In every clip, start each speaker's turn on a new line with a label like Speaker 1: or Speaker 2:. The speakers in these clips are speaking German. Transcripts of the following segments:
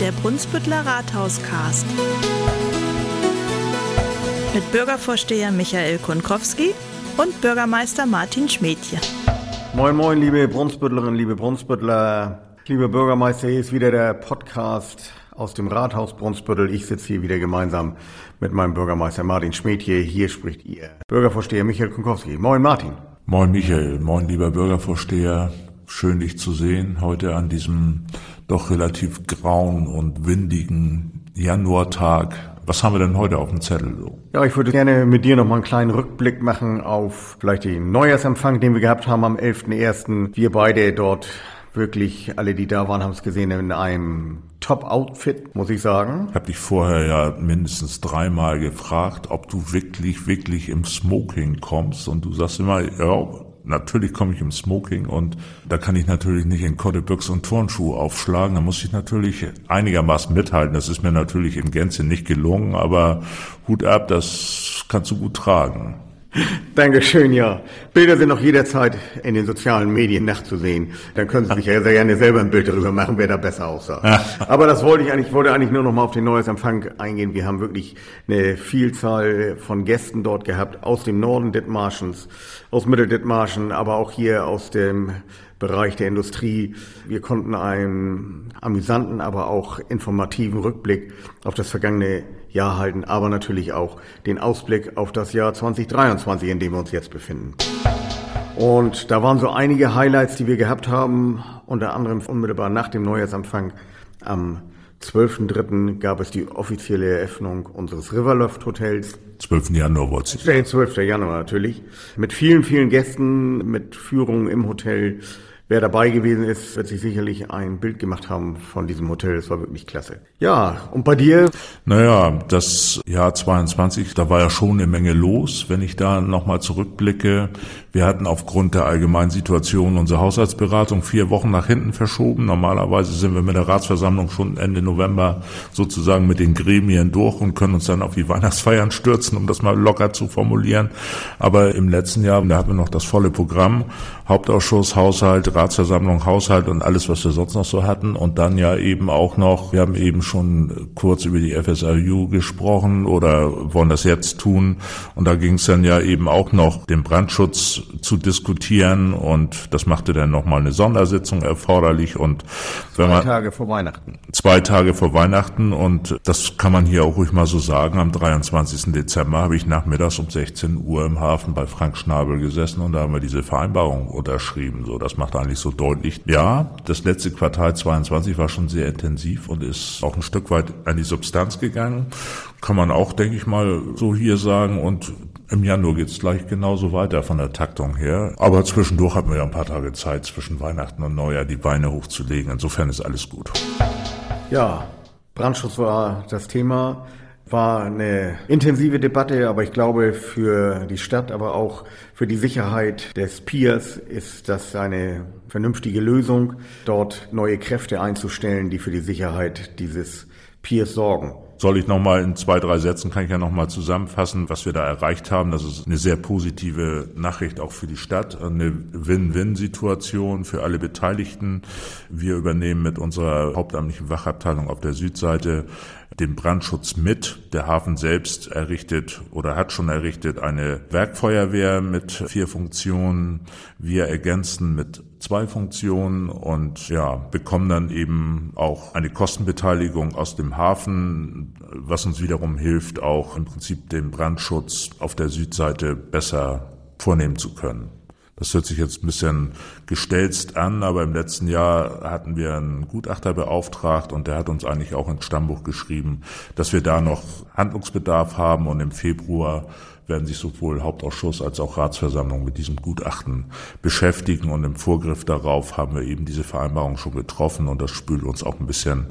Speaker 1: der Brunsbüttler Rathauscast. Mit Bürgervorsteher Michael Kunkowski und Bürgermeister Martin Schmädje.
Speaker 2: Moin, moin, liebe Brunsbüttlerinnen, liebe Brunsbüttler. Lieber Bürgermeister, hier ist wieder der Podcast aus dem Rathaus Brunsbüttel. Ich sitze hier wieder gemeinsam mit meinem Bürgermeister Martin Schmädje. Hier spricht ihr Bürgervorsteher Michael Kunkowski. Moin, Martin.
Speaker 3: Moin, Michael. Moin, lieber Bürgervorsteher. Schön, dich zu sehen heute an diesem doch relativ grauen und windigen Januartag. Was haben wir denn heute auf dem Zettel so?
Speaker 2: Ja, ich würde gerne mit dir noch mal einen kleinen Rückblick machen auf vielleicht den Neujahrsempfang, den wir gehabt haben am 11.01. Wir beide dort wirklich, alle, die da waren, haben es gesehen, in einem Top-Outfit, muss ich sagen.
Speaker 3: Ich habe dich vorher ja mindestens dreimal gefragt, ob du wirklich, wirklich im Smoking kommst. Und du sagst immer, ja, natürlich komme ich im Smoking und da kann ich natürlich nicht in Kottebüchs und Turnschuhe aufschlagen. Da muss ich natürlich einigermaßen mithalten. Das ist mir natürlich in Gänze nicht gelungen, aber Hut ab, das kannst du gut tragen.
Speaker 2: Dankeschön, ja. Bilder sind auch jederzeit in den sozialen Medien nachzusehen. Dann können Sie sich ja sehr gerne selber ein Bild darüber machen, wer da besser aussah. Aber das wollte ich eigentlich, ich wollte eigentlich nur noch mal auf den neues Empfang eingehen. Wir haben wirklich eine Vielzahl von Gästen dort gehabt, aus dem Norden Dithmarschens, aus Mitteldithmarschen, aber auch hier aus dem Bereich der Industrie. Wir konnten einen amüsanten, aber auch informativen Rückblick auf das vergangene Jahr halten, aber natürlich auch den Ausblick auf das Jahr 2023, in dem wir uns jetzt befinden. Und da waren so einige Highlights, die wir gehabt haben, unter anderem unmittelbar nach dem Neujahrsempfang am 12.3. gab es die offizielle Eröffnung unseres Riverloft Hotels.
Speaker 3: 12. Januar wollte
Speaker 2: ich. 12. Januar natürlich. Mit vielen, vielen Gästen, mit Führungen im Hotel, Wer dabei gewesen ist, wird sich sicherlich ein Bild gemacht haben von diesem Hotel. Es war wirklich klasse. Ja, und bei dir?
Speaker 3: Naja, das Jahr 22, da war ja schon eine Menge los. Wenn ich da nochmal zurückblicke, wir hatten aufgrund der allgemeinen Situation unsere Haushaltsberatung vier Wochen nach hinten verschoben. Normalerweise sind wir mit der Ratsversammlung schon Ende November sozusagen mit den Gremien durch und können uns dann auf die Weihnachtsfeiern stürzen, um das mal locker zu formulieren. Aber im letzten Jahr, da hatten wir noch das volle Programm, Hauptausschuss, Haushalt, Ratsversammlung, Haushalt und alles, was wir sonst noch so hatten. Und dann ja eben auch noch, wir haben eben schon kurz über die FSRU gesprochen oder wollen das jetzt tun. Und da ging es dann ja eben auch noch, den Brandschutz zu diskutieren. Und das machte dann nochmal eine Sondersitzung erforderlich. Und
Speaker 2: wenn man, zwei Tage vor Weihnachten.
Speaker 3: Zwei Tage vor Weihnachten. Und das kann man hier auch ruhig mal so sagen. Am 23. Dezember habe ich nachmittags um 16 Uhr im Hafen bei Frank Schnabel gesessen und da haben wir diese Vereinbarung unterschrieben. So, das macht eigentlich so deutlich. Ja, das letzte Quartal 22 war schon sehr intensiv und ist auch ein Stück weit an die Substanz gegangen. Kann man auch, denke ich mal, so hier sagen. Und im Januar geht's gleich genauso weiter von der Taktung her. Aber zwischendurch hatten wir ja ein paar Tage Zeit, zwischen Weihnachten und Neujahr die Beine hochzulegen. Insofern ist alles gut.
Speaker 2: Ja, Brandschutz war das Thema. War eine intensive Debatte, aber ich glaube für die Stadt, aber auch für die Sicherheit des Piers ist das eine vernünftige Lösung, dort neue Kräfte einzustellen, die für die Sicherheit dieses Piers sorgen.
Speaker 3: Soll ich nochmal in zwei, drei Sätzen, kann ich ja nochmal zusammenfassen, was wir da erreicht haben. Das ist eine sehr positive Nachricht auch für die Stadt, eine Win-Win-Situation für alle Beteiligten. Wir übernehmen mit unserer hauptamtlichen Wachabteilung auf der Südseite den Brandschutz mit. Der Hafen selbst errichtet oder hat schon errichtet eine Werkfeuerwehr mit vier Funktionen. Wir ergänzen mit zwei Funktionen und ja, bekommen dann eben auch eine Kostenbeteiligung aus dem Hafen, was uns wiederum hilft, auch im Prinzip den Brandschutz auf der Südseite besser vornehmen zu können. Das hört sich jetzt ein bisschen gestelzt an, aber im letzten Jahr hatten wir einen Gutachter beauftragt und der hat uns eigentlich auch ins Stammbuch geschrieben, dass wir da noch Handlungsbedarf haben und im Februar werden sich sowohl Hauptausschuss als auch Ratsversammlung mit diesem Gutachten beschäftigen und im Vorgriff darauf haben wir eben diese Vereinbarung schon getroffen und das spült uns auch ein bisschen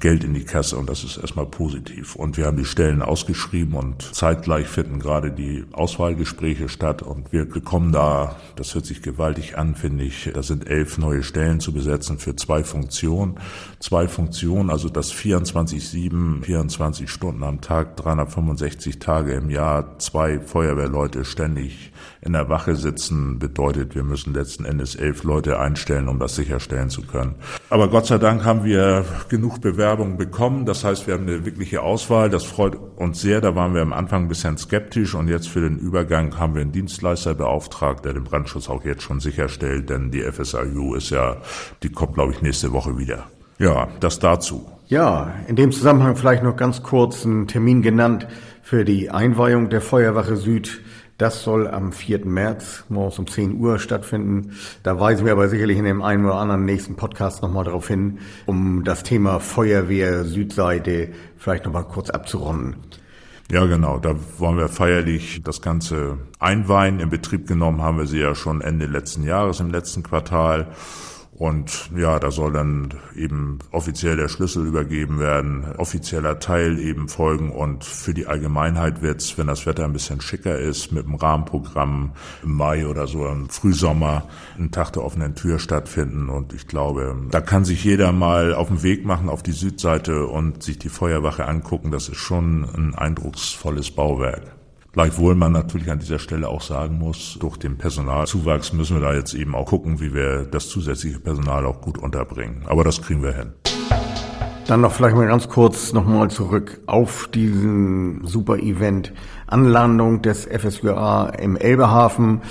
Speaker 3: Geld in die Kasse und das ist erstmal positiv. Und wir haben die Stellen ausgeschrieben und zeitgleich finden gerade die Auswahlgespräche statt und wir bekommen da, das hört sich gewaltig an, finde ich, da sind elf neue Stellen zu besetzen für zwei Funktionen. Zwei Funktionen, also das 24-7, 24 Stunden am Tag, 365 Tage im Jahr, zwei drei Feuerwehrleute ständig in der Wache sitzen, bedeutet, wir müssen letzten Endes elf Leute einstellen, um das sicherstellen zu können. Aber Gott sei Dank haben wir genug Bewerbungen bekommen. Das heißt, wir haben eine wirkliche Auswahl. Das freut uns sehr. Da waren wir am Anfang ein bisschen skeptisch und jetzt für den Übergang haben wir einen Dienstleister beauftragt, der den Brandschutz auch jetzt schon sicherstellt, denn die FSIU ist ja, die kommt, glaube ich, nächste Woche wieder. Ja, das dazu.
Speaker 2: Ja, in dem Zusammenhang vielleicht noch ganz kurz einen Termin genannt für die Einweihung der Feuerwache Süd. Das soll am 4. März morgens um 10 Uhr stattfinden. Da weisen wir aber sicherlich in dem einen oder anderen nächsten Podcast nochmal darauf hin, um das Thema Feuerwehr Südseite vielleicht nochmal kurz abzurunden.
Speaker 3: Ja, genau. Da wollen wir feierlich das Ganze einweihen. In Betrieb genommen haben wir sie ja schon Ende letzten Jahres, im letzten Quartal. Und ja, da soll dann eben offiziell der Schlüssel übergeben werden, offizieller Teil eben folgen und für die Allgemeinheit wird's, wenn das Wetter ein bisschen schicker ist, mit dem Rahmenprogramm im Mai oder so im Frühsommer ein Tag der offenen Tür stattfinden. Und ich glaube, da kann sich jeder mal auf den Weg machen auf die Südseite und sich die Feuerwache angucken. Das ist schon ein eindrucksvolles Bauwerk. Gleichwohl man natürlich an dieser Stelle auch sagen muss, durch den Personalzuwachs müssen wir da jetzt eben auch gucken, wie wir das zusätzliche Personal auch gut unterbringen. Aber das kriegen wir hin.
Speaker 2: Dann noch vielleicht mal ganz kurz nochmal zurück auf diesen super Event. Anlandung des FSWA im Elbehafen.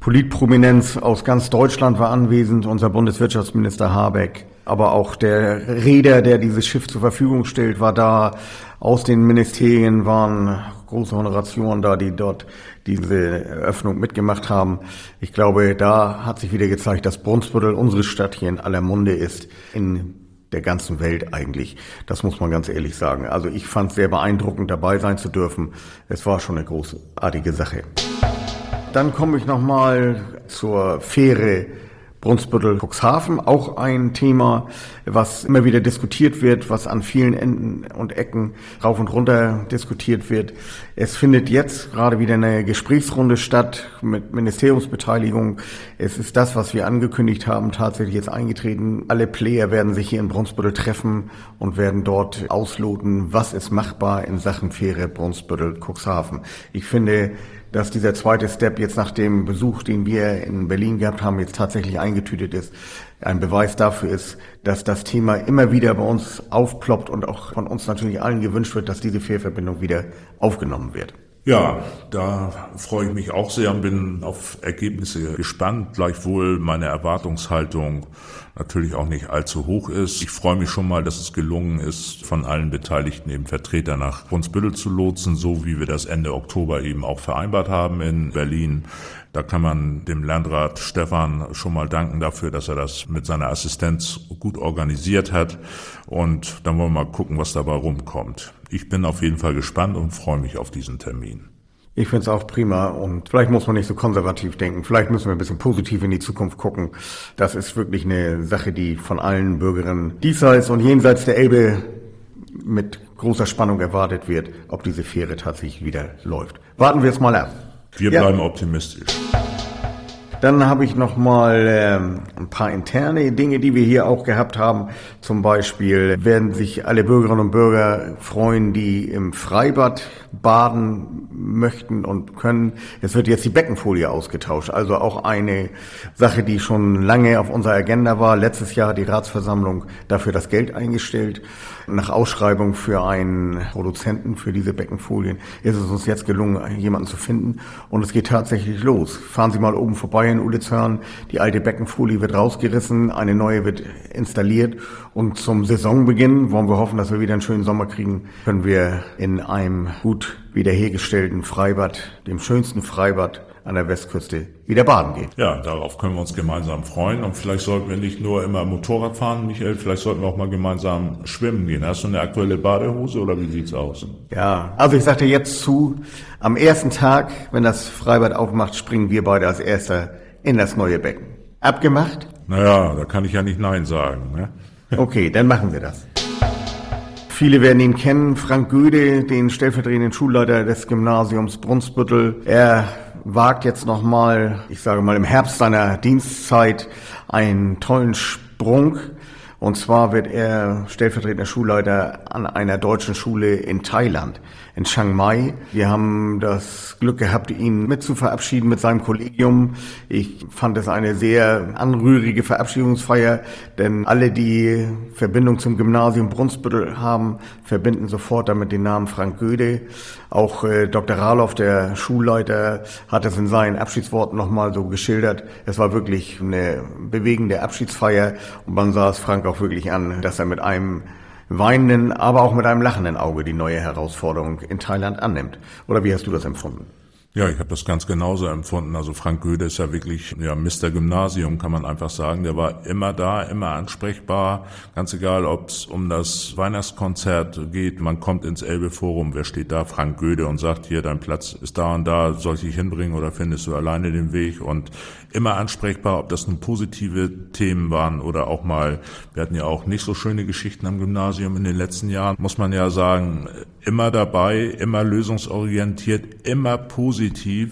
Speaker 2: Politprominenz aus ganz Deutschland war anwesend, unser Bundeswirtschaftsminister Habeck. Aber auch der Räder, der dieses Schiff zur Verfügung stellt, war da. Aus den Ministerien waren große Honorationen da, die dort diese Eröffnung mitgemacht haben. Ich glaube, da hat sich wieder gezeigt, dass Brunsbüttel unsere Stadt hier in aller Munde ist, in der ganzen Welt eigentlich. Das muss man ganz ehrlich sagen. Also ich fand es sehr beeindruckend, dabei sein zu dürfen. Es war schon eine großartige Sache. Dann komme ich nochmal zur Fähre Brunsbüttel Cuxhaven, auch ein Thema, was immer wieder diskutiert wird, was an vielen Enden und Ecken rauf und runter diskutiert wird. Es findet jetzt gerade wieder eine Gesprächsrunde statt mit Ministeriumsbeteiligung. Es ist das, was wir angekündigt haben, tatsächlich jetzt eingetreten. Alle Player werden sich hier in Brunsbüttel treffen und werden dort ausloten, was ist machbar in Sachen Fähre Brunsbüttel Cuxhaven. Ich finde, dass dieser zweite Step jetzt nach dem Besuch, den wir in Berlin gehabt haben, jetzt tatsächlich eingetütet ist, ein Beweis dafür ist, dass das Thema immer wieder bei uns aufploppt und auch von uns natürlich allen gewünscht wird, dass diese Fährverbindung wieder aufgenommen wird.
Speaker 3: Ja, da freue ich mich auch sehr und bin auf Ergebnisse gespannt. Gleichwohl meine Erwartungshaltung natürlich auch nicht allzu hoch ist. Ich freue mich schon mal, dass es gelungen ist, von allen Beteiligten eben Vertreter nach Brunsbüttel zu lotsen, so wie wir das Ende Oktober eben auch vereinbart haben in Berlin. Da kann man dem Landrat Stefan schon mal danken dafür, dass er das mit seiner Assistenz gut organisiert hat. Und dann wollen wir mal gucken, was dabei rumkommt. Ich bin auf jeden Fall gespannt und freue mich auf diesen Termin.
Speaker 2: Ich finde es auch prima und vielleicht muss man nicht so konservativ denken. Vielleicht müssen wir ein bisschen positiv in die Zukunft gucken. Das ist wirklich eine Sache, die von allen Bürgerinnen diesseits und jenseits der Elbe mit großer Spannung erwartet wird, ob diese Fähre tatsächlich wieder läuft. Warten wir es mal ab.
Speaker 3: Wir ja. bleiben optimistisch.
Speaker 2: Dann habe ich noch mal ähm, ein paar interne Dinge, die wir hier auch gehabt haben. Zum Beispiel werden sich alle Bürgerinnen und Bürger freuen, die im Freibad baden möchten und können. Es wird jetzt die Beckenfolie ausgetauscht. Also auch eine Sache, die schon lange auf unserer Agenda war. Letztes Jahr hat die Ratsversammlung dafür das Geld eingestellt. Nach Ausschreibung für einen Produzenten für diese Beckenfolien ist es uns jetzt gelungen, jemanden zu finden. Und es geht tatsächlich los. Fahren Sie mal oben vorbei in Ulitzhörn. Die alte Beckenfolie wird rausgerissen, eine neue wird installiert. Und zum Saisonbeginn wollen wir hoffen, dass wir wieder einen schönen Sommer kriegen, können wir in einem gut wiederhergestellten Freibad, dem schönsten Freibad an der Westküste wieder baden gehen.
Speaker 3: Ja, darauf können wir uns gemeinsam freuen. Und vielleicht sollten wir nicht nur immer Motorrad fahren, Michael, vielleicht sollten wir auch mal gemeinsam schwimmen gehen. Hast du eine aktuelle Badehose oder wie sieht's aus?
Speaker 2: Ja, also ich sagte jetzt zu, am ersten Tag, wenn das Freibad aufmacht, springen wir beide als Erster in das neue Becken. Abgemacht?
Speaker 3: Naja, da kann ich ja nicht Nein sagen. Ne?
Speaker 2: Okay, dann machen wir das. Viele werden ihn kennen, Frank Göde, den stellvertretenden Schulleiter des Gymnasiums Brunsbüttel. Er wagt jetzt nochmal, ich sage mal im Herbst seiner Dienstzeit, einen tollen Sprung. Und zwar wird er stellvertretender Schulleiter an einer deutschen Schule in Thailand, in Chiang Mai. Wir haben das Glück gehabt, ihn mit zu verabschieden mit seinem Kollegium. Ich fand es eine sehr anrührige Verabschiedungsfeier, denn alle, die Verbindung zum Gymnasium Brunsbüttel haben, verbinden sofort damit den Namen Frank Göde. Auch äh, Dr. Rahloff, der Schulleiter, hat es in seinen Abschiedsworten nochmal so geschildert. Es war wirklich eine bewegende Abschiedsfeier und man sah es Frank auch wirklich an, dass er mit einem weinenden, aber auch mit einem lachenden Auge die neue Herausforderung in Thailand annimmt. Oder wie hast du das empfunden?
Speaker 3: Ja, ich habe das ganz genauso empfunden. Also Frank Göde ist ja wirklich ja Mr. Gymnasium, kann man einfach sagen. Der war immer da, immer ansprechbar. Ganz egal, ob es um das Weihnachtskonzert geht. Man kommt ins Elbe Forum. Wer steht da? Frank Göde und sagt hier, dein Platz ist da und da. Soll ich dich hinbringen oder findest du alleine den Weg? Und immer ansprechbar, ob das nun positive Themen waren oder auch mal, wir hatten ja auch nicht so schöne Geschichten am Gymnasium in den letzten Jahren, muss man ja sagen, immer dabei, immer lösungsorientiert, immer positiv.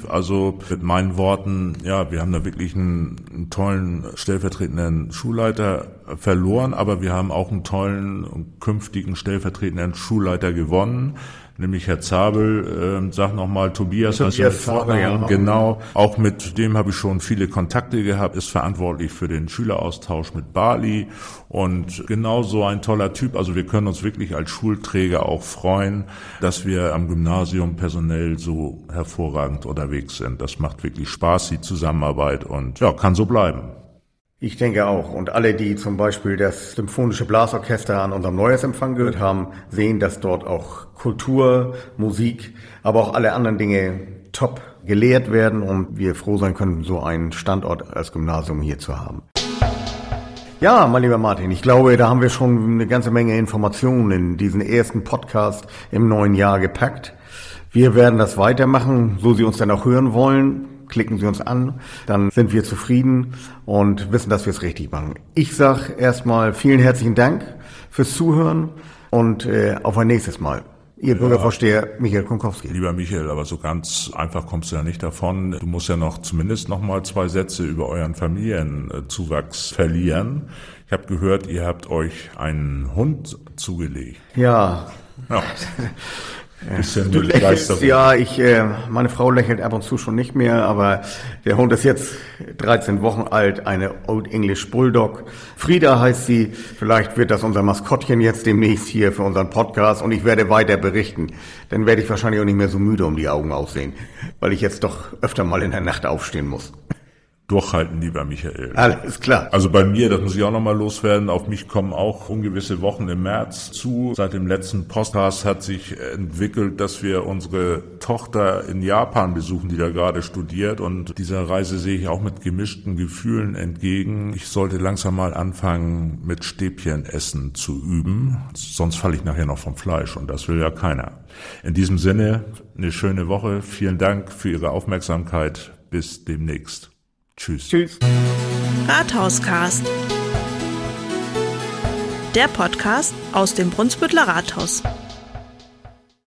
Speaker 3: Also mit meinen Worten, ja, wir haben da wirklich einen, einen tollen stellvertretenden Schulleiter verloren, aber wir haben auch einen tollen künftigen stellvertretenden Schulleiter gewonnen nämlich Herr Zabel. Äh, sag nochmal, Tobias,
Speaker 2: Tobias Zabel, ja.
Speaker 3: genau. Auch mit dem habe ich schon viele Kontakte gehabt, ist verantwortlich für den Schüleraustausch mit Bali und genau so ein toller Typ. Also wir können uns wirklich als Schulträger auch freuen, dass wir am Gymnasium personell so hervorragend unterwegs sind. Das macht wirklich Spaß, die Zusammenarbeit und ja, kann so bleiben.
Speaker 2: Ich denke auch. Und alle, die zum Beispiel das Symphonische Blasorchester an unserem Neujahrsempfang gehört haben, sehen, dass dort auch Kultur, Musik, aber auch alle anderen Dinge top gelehrt werden und wir froh sein können, so einen Standort als Gymnasium hier zu haben. Ja, mein lieber Martin, ich glaube, da haben wir schon eine ganze Menge Informationen in diesen ersten Podcast im neuen Jahr gepackt. Wir werden das weitermachen, so Sie uns dann auch hören wollen klicken Sie uns an, dann sind wir zufrieden und wissen, dass wir es richtig machen. Ich sage erstmal vielen herzlichen Dank fürs Zuhören und äh, auf ein nächstes Mal. Ihr ja. Bürgervorsteher Michael Konkowski.
Speaker 3: Lieber Michael, aber so ganz einfach kommst du ja nicht davon. Du musst ja noch zumindest noch mal zwei Sätze über euren Familienzuwachs verlieren. Ich habe gehört, ihr habt euch einen Hund zugelegt.
Speaker 2: Ja. ja. Bisschen du lächelst, ja, ich, äh, meine Frau lächelt ab und zu schon nicht mehr, aber der Hund ist jetzt 13 Wochen alt, eine Old English Bulldog. Frieda heißt sie. Vielleicht wird das unser Maskottchen jetzt demnächst hier für unseren Podcast und ich werde weiter berichten. Dann werde ich wahrscheinlich auch nicht mehr so müde um die Augen aussehen, weil ich jetzt doch öfter mal in der Nacht aufstehen muss.
Speaker 3: Durchhalten, lieber Michael.
Speaker 2: Alles klar.
Speaker 3: Also bei mir, das muss ich auch nochmal loswerden, auf mich kommen auch ungewisse Wochen im März zu. Seit dem letzten Podcast hat sich entwickelt, dass wir unsere Tochter in Japan besuchen, die da gerade studiert. Und dieser Reise sehe ich auch mit gemischten Gefühlen entgegen. Ich sollte langsam mal anfangen, mit Stäbchen essen zu üben. Sonst falle ich nachher noch vom Fleisch und das will ja keiner. In diesem Sinne, eine schöne Woche. Vielen Dank für Ihre Aufmerksamkeit. Bis demnächst. Tschüss. Tschüss.
Speaker 1: Rathauscast. Der Podcast aus dem Brunsbüttler Rathaus.